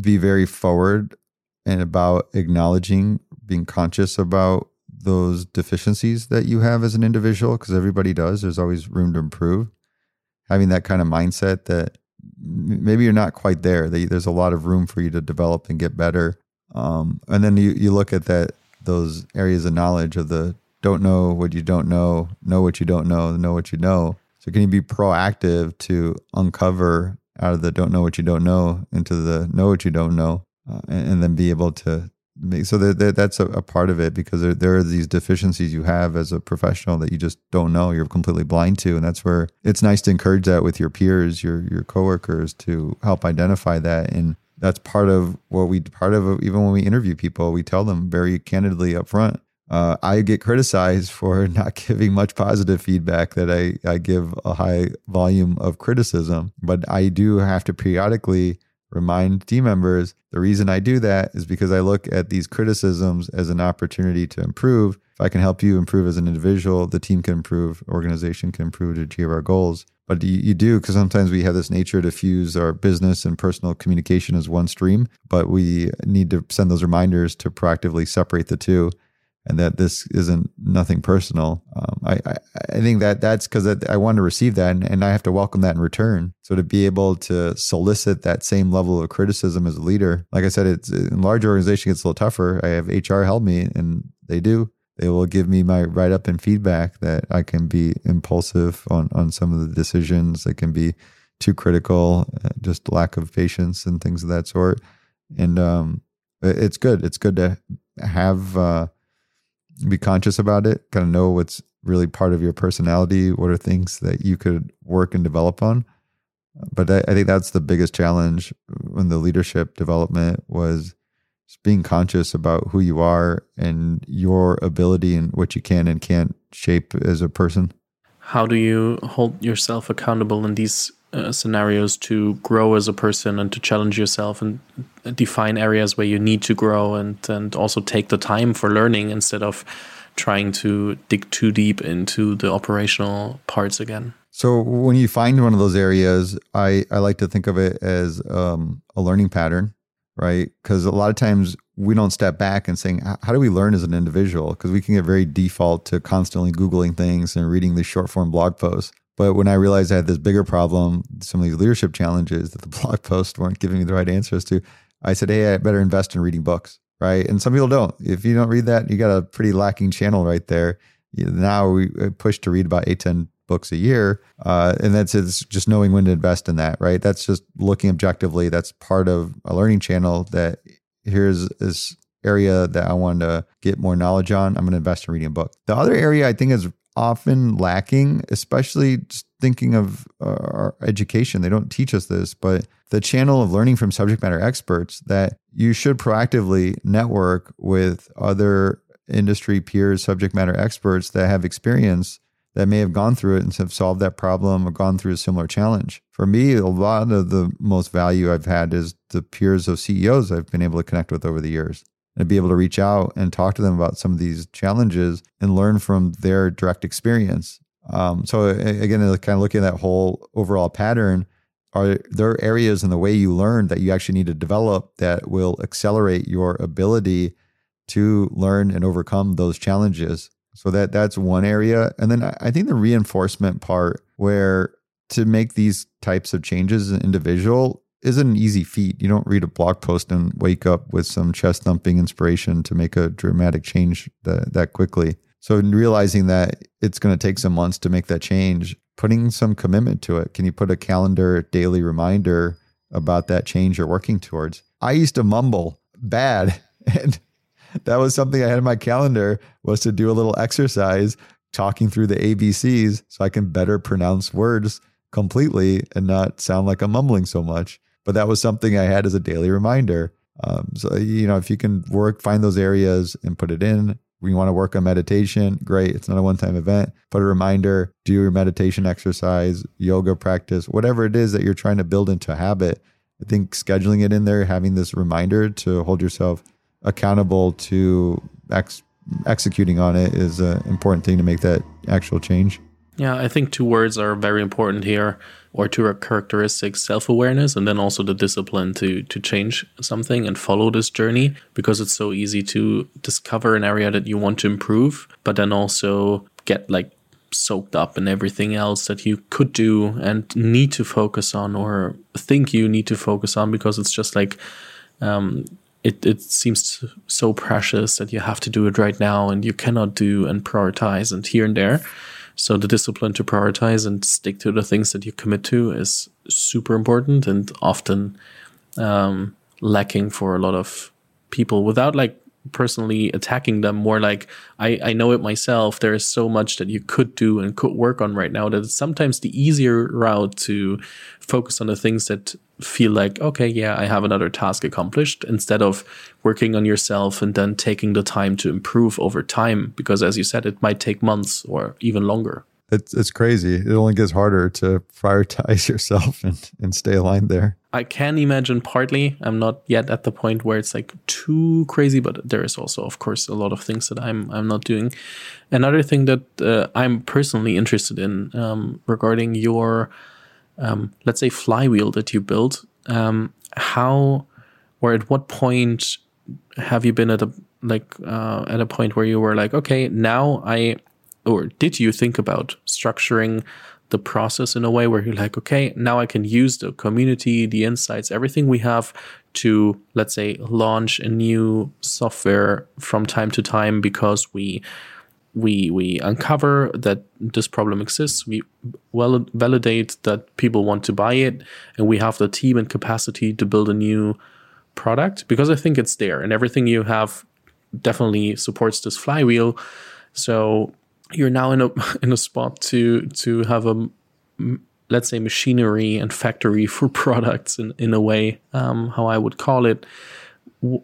be very forward and about acknowledging, being conscious about those deficiencies that you have as an individual, because everybody does. There's always room to improve. Having that kind of mindset that maybe you're not quite there. There's a lot of room for you to develop and get better. Um, and then you, you look at that those areas of knowledge of the don't know what you don't know, know what you don't know, know what you know. So can you be proactive to uncover out of the don't know what you don't know into the know what you don't know, uh, and, and, then be able to so that, that's a, a, part of it because there, there, are these deficiencies you have as a professional that you just don't know you're completely blind to and that's where it's nice to encourage that with your peers your your coworkers to help identify that and that's part of what we part of even when we interview people we tell them very candidly up front uh, I get criticized for not giving much positive feedback that I, I give a high volume of criticism, but I do have to periodically remind team members the reason I do that is because I look at these criticisms as an opportunity to improve. If I can help you improve as an individual, the team can improve, organization can improve to achieve our goals. But you, you do because sometimes we have this nature to fuse our business and personal communication as one stream, but we need to send those reminders to proactively separate the two and that this isn't nothing personal. Um, I, I, I think that that's because I, want to receive that and, and, I have to welcome that in return. So to be able to solicit that same level of criticism as a leader, like I said, it's in large organization gets a little tougher. I have HR help me, and they do. They will give me my write up and feedback that I can be impulsive on on some of the decisions. That can be too critical, uh, just lack of patience and things of that sort. And um, it's good. It's good to have. Uh, be conscious about it, kind of know what's really part of your personality, what are things that you could work and develop on. But I, I think that's the biggest challenge when the leadership development was being conscious about who you are and your ability and what you can and can't shape as a person. How do you hold yourself accountable in these uh, scenarios to grow as a person and to challenge yourself and define areas where you need to grow and and also take the time for learning instead of trying to dig too deep into the operational parts again. So when you find one of those areas, I, I like to think of it as um, a learning pattern, right? Because a lot of times we don't step back and saying, how do we learn as an individual? Because we can get very default to constantly Googling things and reading these short form blog posts. But when I realized I had this bigger problem, some of these leadership challenges that the blog posts weren't giving me the right answers to, I said, hey, I better invest in reading books right? And some people don't. If you don't read that, you got a pretty lacking channel right there. Now we uh, push to read about eight, 10 books a year. Uh, and that's it's just knowing when to invest in that, right? That's just looking objectively. That's part of a learning channel that here's this area that I want to get more knowledge on. I'm going to invest in reading a book. The other area I think is often lacking, especially thinking of uh, our education. They don't teach us this, but the channel of learning from subject matter experts that you should proactively network with other industry peers, subject matter experts that have experience that may have gone through it and have solved that problem or gone through a similar challenge. For me, a lot of the most value I've had is the peers of CEOs I've been able to connect with over the years and be able to reach out and talk to them about some of these challenges and learn from their direct experience. Um, so again, kind of looking at that whole overall pattern, are there areas in the way you learn that you actually need to develop that will accelerate your ability to learn and overcome those challenges? So that that's one area, and then I think the reinforcement part, where to make these types of changes as an individual, isn't an easy feat. You don't read a blog post and wake up with some chest thumping inspiration to make a dramatic change that, that quickly. So in realizing that it's going to take some months to make that change, putting some commitment to it. Can you put a calendar daily reminder about that change you're working towards? I used to mumble bad and that was something I had in my calendar was to do a little exercise talking through the ABCs so I can better pronounce words completely and not sound like I'm mumbling so much but that was something I had as a daily reminder. Um, so, you know, if you can work, find those areas and put it in. We want to work on meditation. Great. It's not a one time event. Put a reminder, do your meditation exercise, yoga practice, whatever it is that you're trying to build into a habit. I think scheduling it in there, having this reminder to hold yourself accountable to ex- executing on it is an important thing to make that actual change. Yeah, I think two words are very important here, or two characteristics: self-awareness, and then also the discipline to to change something and follow this journey. Because it's so easy to discover an area that you want to improve, but then also get like soaked up in everything else that you could do and need to focus on, or think you need to focus on, because it's just like. Um, it, it seems so precious that you have to do it right now and you cannot do and prioritize and here and there so the discipline to prioritize and stick to the things that you commit to is super important and often um, lacking for a lot of people without like personally attacking them more like I, I know it myself. There is so much that you could do and could work on right now that it's sometimes the easier route to focus on the things that feel like okay yeah i have another task accomplished instead of working on yourself and then taking the time to improve over time. Because as you said it might take months or even longer it's it's crazy. It only gets harder to prioritize yourself and, and stay aligned there. I can imagine partly. I'm not yet at the point where it's like too crazy, but there is also, of course, a lot of things that I'm I'm not doing. Another thing that uh, I'm personally interested in um, regarding your, um, let's say, flywheel that you built. Um, how or at what point have you been at a like uh, at a point where you were like, okay, now I or did you think about structuring the process in a way where you're like, okay, now I can use the community, the insights, everything we have to, let's say, launch a new software from time to time because we we we uncover that this problem exists. We well validate that people want to buy it and we have the team and capacity to build a new product because i think it's there and everything you have definitely supports this flywheel. So you're now in a in a spot to to have a let's say machinery and factory for products in, in a way um, how i would call it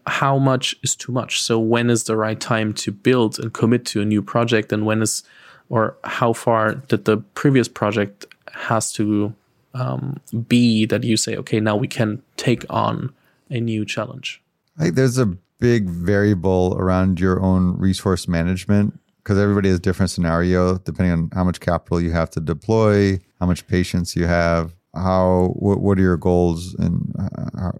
how much is too much? So when is the right time to build and commit to a new project, and when is or how far did the previous project has to um, be that you say, okay, now we can take on a new challenge? I think there's a big variable around your own resource management because everybody has different scenario depending on how much capital you have to deploy, how much patience you have, how what, what are your goals, and uh, how,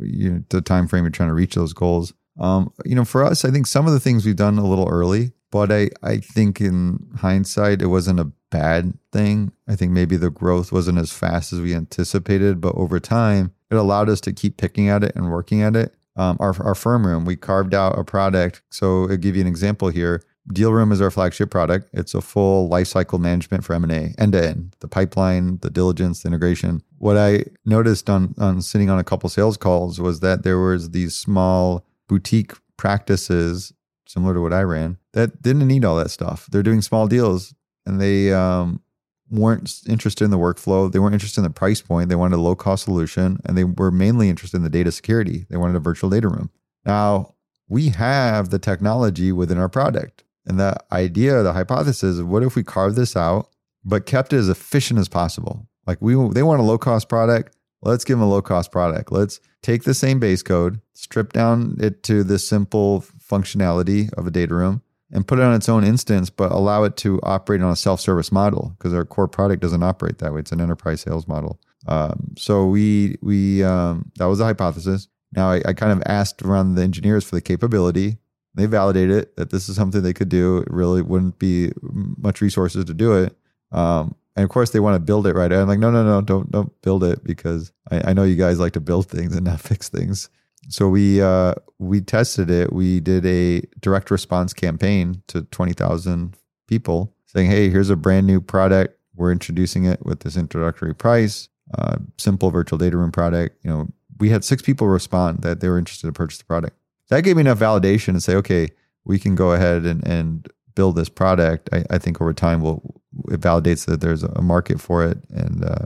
you know, the time frame you're trying to reach those goals. Um, you know, for us, I think some of the things we've done a little early, but I I think in hindsight, it wasn't a bad thing. I think maybe the growth wasn't as fast as we anticipated, but over time, it allowed us to keep picking at it and working at it. Um, our, our FirmRoom, we carved out a product. So I'll give you an example here. Dealroom is our flagship product. It's a full lifecycle management for M&A, end to end, the pipeline, the diligence, the integration. What I noticed on, on sitting on a couple sales calls was that there was these small boutique practices similar to what I ran that didn't need all that stuff. They're doing small deals and they um, weren't interested in the workflow. They weren't interested in the price point. They wanted a low cost solution and they were mainly interested in the data security. They wanted a virtual data room. Now, we have the technology within our product. And the idea, the hypothesis of what if we carve this out, but kept it as efficient as possible? Like we, they want a low cost product. Let's give them a low cost product. Let's take the same base code, strip down it to the simple functionality of a data room, and put it on its own instance, but allow it to operate on a self-service model because our core product doesn't operate that way. It's an enterprise sales model. Um, so we we um, that was a hypothesis. Now I, I, kind of asked around the engineers for the capability. They validated it that this is something they could do. It really wouldn't be much resources to do it. Um, and of course, they want to build it right. I'm like, no, no, no, don't don't build it because I, I know you guys like to build things and not fix things so we uh, we tested it. We did a direct response campaign to twenty thousand people, saying, "Hey, here's a brand new product. We're introducing it with this introductory price, uh, simple virtual data room product." You know, we had six people respond that they were interested to purchase the product. That gave me enough validation to say, "Okay, we can go ahead and and build this product." I, I think over time, will it validates that there's a market for it, and uh,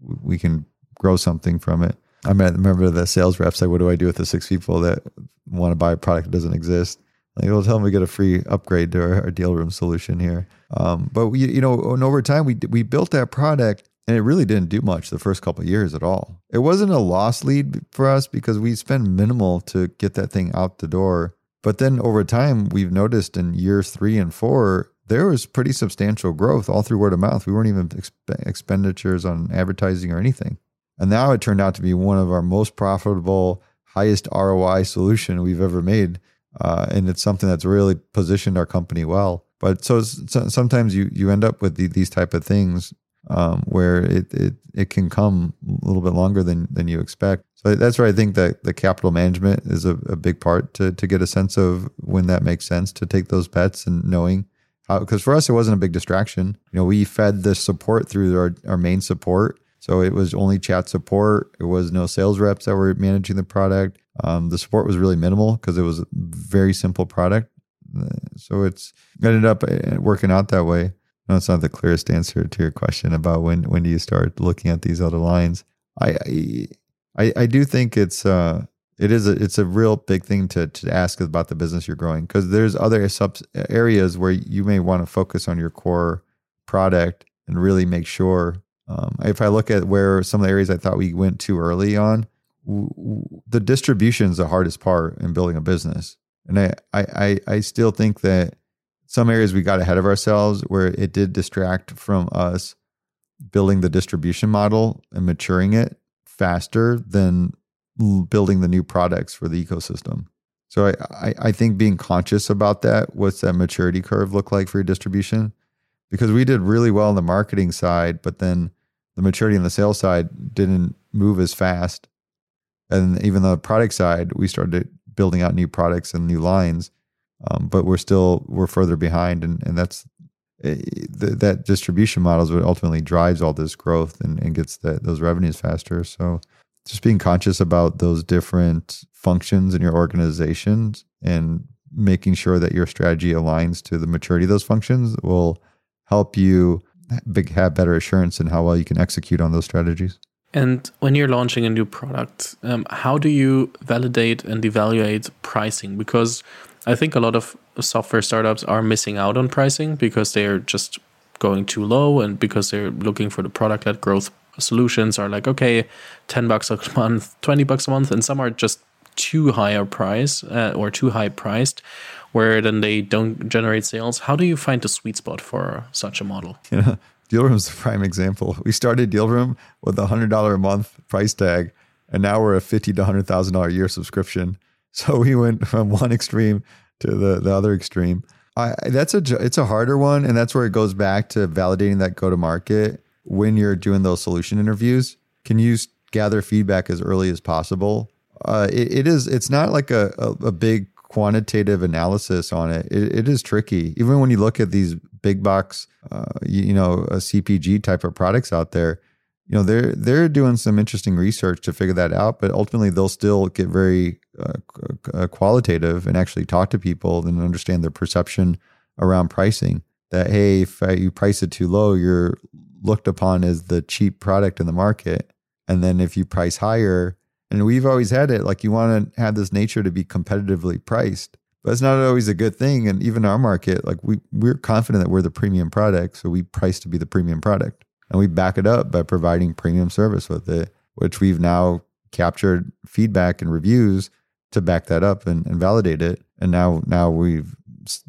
we can grow something from it. I remember the sales rep said, "What do I do with the six people that want to buy a product that doesn't exist?" Like, we'll tell them we get a free upgrade to our, our Dealroom solution here. Um, but we, you know, and over time we we built that product, and it really didn't do much the first couple years at all. It wasn't a loss lead for us because we spent minimal to get that thing out the door. But then over time, we've noticed in years three and four, there was pretty substantial growth all through word of mouth. We weren't even exp- expenditures on advertising or anything. And now it turned out to be one of our most profitable, highest ROI solution we've ever made. Uh, and it's something that's really positioned our company well. But so, so sometimes you you end up with the, these type of things um, where it, it it can come a little bit longer than than you expect. So that's where I think that the capital management is a, a big part to to get a sense of when that makes sense to take those bets and knowing how. Because for us, it wasn't a big distraction. You know, we fed the support through our our main support so it was only chat support. It was no sales reps that were managing the product. Um, the support was really minimal because it was a very simple product. So it's ended up uh, working out that way. No, it's not the clearest answer to your question about when when do you start looking at these other lines. I I I do think it's uh it is a it's a real big thing to to ask about the business you're growing because there's other sub areas where you may want to focus on your core product and really make sure um, if I look at where some of the areas I thought we went too early on, w- w- the distribution is the hardest part in building a business. And I, I, I still think that some areas we got ahead of ourselves where it did distract from us building the distribution model and maturing it faster than building the new products for the ecosystem. So I, I, I think being conscious about that, what's that maturity curve look like for your distribution? Because we did really well on the marketing side, but then the maturity on the sales side didn't move as fast. And even the product side, we started building out new products and new lines, um, but we're still we're further behind, and and that's uh, that distribution model is what ultimately drives all this growth and, and gets those revenues faster. So just being conscious about those different functions in your organizations and making sure that your strategy aligns to the maturity of those functions will help you have better assurance in how well you can execute on those strategies. And when you're launching a new product, um, how do you validate and evaluate pricing? Because I think a lot of software startups are missing out on pricing because they're just going too low and because they're looking for the product led growth solutions are like, okay, 10 bucks a month, 20 bucks a month. And some are just too high a price uh, or too high priced where then they don't generate sales. How do you find the sweet spot for such a model? Yeah. Dealroom's a prime example. We started Dealroom with a hundred dollar a month price tag, and now we're a fifty to hundred thousand dollar a year subscription. So we went from one extreme to the the other extreme. I, that's a it's a harder one, and that's where it goes back to validating that go to market when you're doing those solution interviews. Can you gather feedback as early as possible? Uh, it, it is. It's not like a, a, a big quantitative analysis on it. it. It is tricky, even when you look at these big box, uh, you, you, know, a CPG type of products out there. You know, they're they're doing some interesting research to figure that out, but ultimately they'll still get very uh, uh, qualitative and actually talk to people and understand their perception around pricing. That hey, if you price it too low, you're looked upon as the cheap product in the market, and then if you price higher, and we've always had it like you want to have this nature to be competitively priced but it's not always a good thing. And even our market, like we we're confident that we're the premium product, so we price to be the premium product, and we back it up by providing premium service with it, which we've now captured feedback and reviews to back that up and, and validate it. And now now we've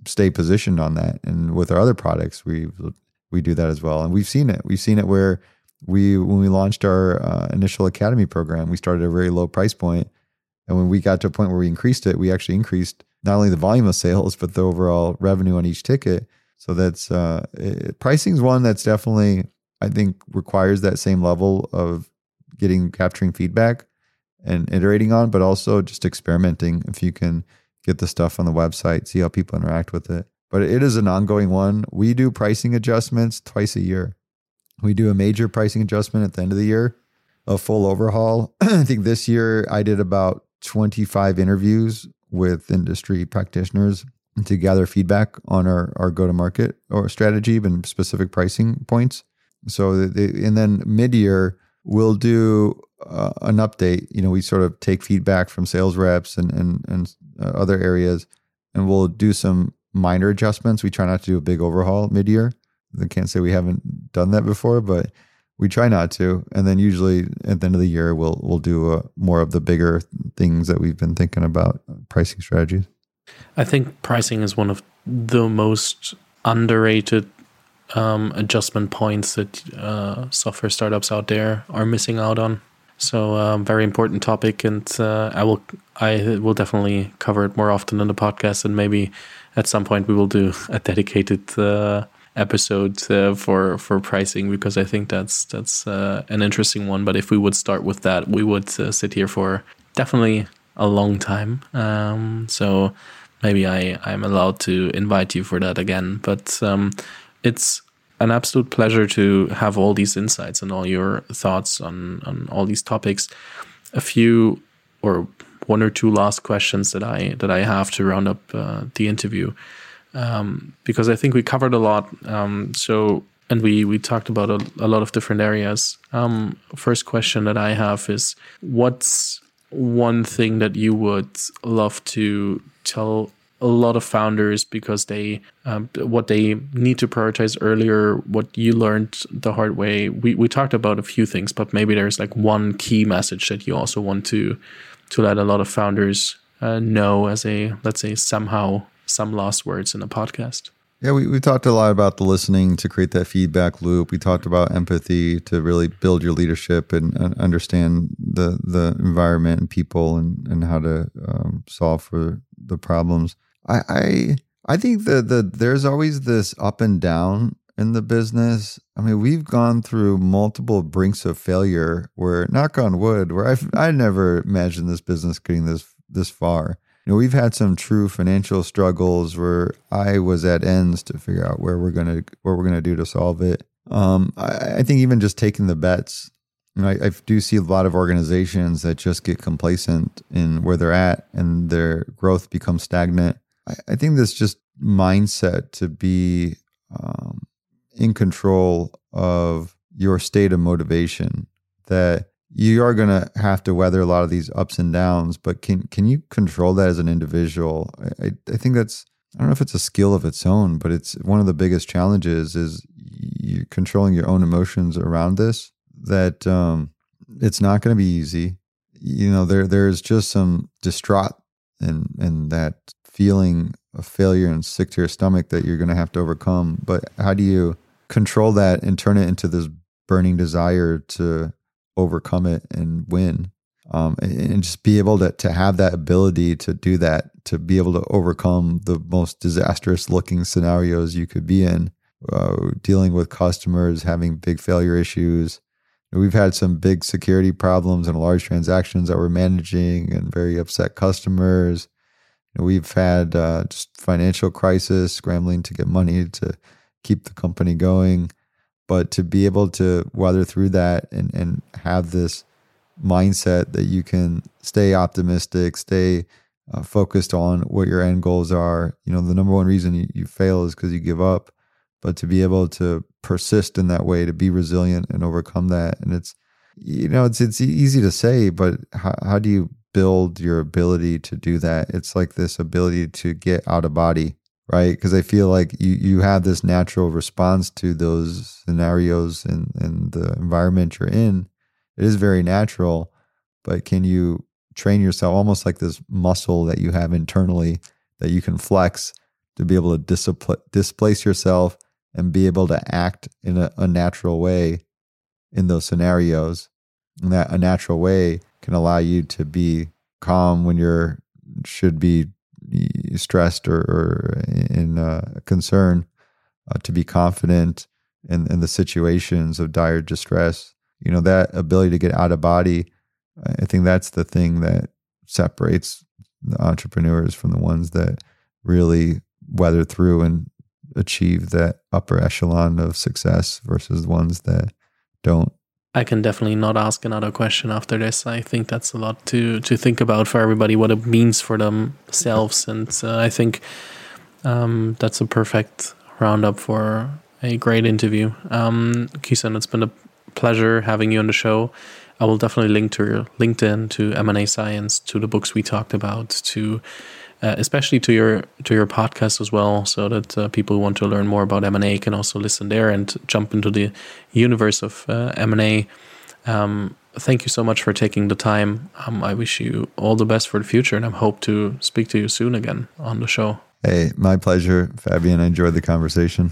stay positioned on that. And with our other products, we we do that as well. And we've seen it. We've seen it where we when we launched our uh, initial academy program, we started at a very low price point. and when we got to a point where we increased it, we actually increased not only the volume of sales but the overall revenue on each ticket. So that's uh, pricing is one that's definitely I think requires that same level of getting capturing feedback and iterating on, but also just experimenting. If you can get the stuff on the website, see how people interact with it. But it is an ongoing one. We do pricing adjustments twice a year. We do a major pricing adjustment at the end of the year, a full overhaul. I think this year I did about 25 interviews with industry practitioners to gather feedback on our, our go to market or strategy and specific pricing points. So, they, and then mid year, we'll do uh, an update. You know, we sort of take feedback from sales reps and, and, and uh, other areas, and we'll do some minor adjustments. We try not to do a big overhaul mid year. I can't say we haven't done that before, but we try not to. And then usually at the end of the year, we'll we'll do a, uh, more of the bigger things that we've been thinking about uh, pricing strategies. I think pricing is one of the most underrated um, adjustment points that uh, software startups out there are missing out on. So, um, very important topic, and uh, I will I will definitely cover it more often in the podcast, and maybe at some point we will do a dedicated uh, episode uh, for for pricing because I think that's that's uh, an interesting one. But if we would start with that, we would uh, sit here for definitely a long time. Um, so maybe I I'm allowed to invite you for that again. But um, it's an absolute pleasure to have all these insights and all your thoughts on on all these topics. A few or one or two last questions that I that I have to round up uh, the interview um, because I think we covered a lot. Um, so and we we talked about a, a lot of different areas. Um, first question that I have is what's one thing that you would love to tell a lot of founders because they um, what they need to prioritize earlier what you learned the hard way we, we talked about a few things but maybe there's like one key message that you also want to to let a lot of founders uh, know as a let's say somehow some lost words in a podcast. Yeah, we, we talked a lot about the listening to create that feedback loop. We talked about empathy to really build your leadership and, and understand the the environment and people and, and how to um, solve for the problems. I, I I think that the there's always this up and down in the business. I mean, we've gone through multiple brinks of failure where, knock on wood, where I've I never imagined this business getting this this far you know, we've had some true financial struggles where I was at ends to figure out where we're gonna what we're gonna do to solve it. Um, I, I, think even just taking the bets, you know, I, I, do see a lot of organizations that just get complacent in where they're at and their growth becomes stagnant. I, I think this just mindset to be um, in control of your state of motivation that you are going to have to weather a lot of these ups and downs, but can can you control that as an individual? I, I think that's I don't know if it's a skill of its own, but it's one of the biggest challenges is you controlling your own emotions around this. That um, it's not going to be easy. You know, there there's just some distraught and and that feeling of failure and sick to your stomach that you're going to have to overcome. But how do you control that and turn it into this burning desire to overcome it and win? Um, and, and just be able to to have that ability to do that, to be able to overcome the most disastrous looking scenarios you could be in, uh, dealing with customers having big failure issues. We've had some big security problems and large transactions that we're managing, and very upset customers. We've had uh, just financial crisis, scrambling to get money to keep the company going. But to be able to weather through that and, and have this mindset that you can stay optimistic, stay uh, focused on what your end goals are. You know, the number one reason you, you fail is because you give up. But to be able to persist in that way, to be resilient and overcome that, and it's you know it's it's easy to say, but how, how do you build your ability to do that? It's like this ability to get out of body, right? Because I feel like you you have this natural response to those scenarios and and the environment you're in it is very natural, but can you train yourself almost like this muscle that you have internally that you can flex to be able to displace yourself and be able to act in a, a natural way in those scenarios? And that a natural way can allow you to be calm when you're should be stressed or, or in uh, concern, uh, to be confident in, in the situations of dire distress. You know that ability to get out of body i think that's the thing that separates the entrepreneurs from the ones that really weather through and achieve that upper echelon of success versus the ones that don't I can definitely not ask another question after this. I think that's a lot to to think about for everybody what it means for themselves, and uh, I think um, that's a perfect roundup for a great interview. Um, Kison, it's been a pleasure having you on the show. I will definitely link to your LinkedIn, to M&A Science, to the books we talked about, to uh, especially to your to your podcast as well, so that uh, people who want to learn more about M&A can also listen there and jump into the universe of uh, M&A. Um, thank you so much for taking the time. Um, I wish you all the best for the future, and I hope to speak to you soon again on the show. Hey, my pleasure, Fabian. I enjoyed the conversation.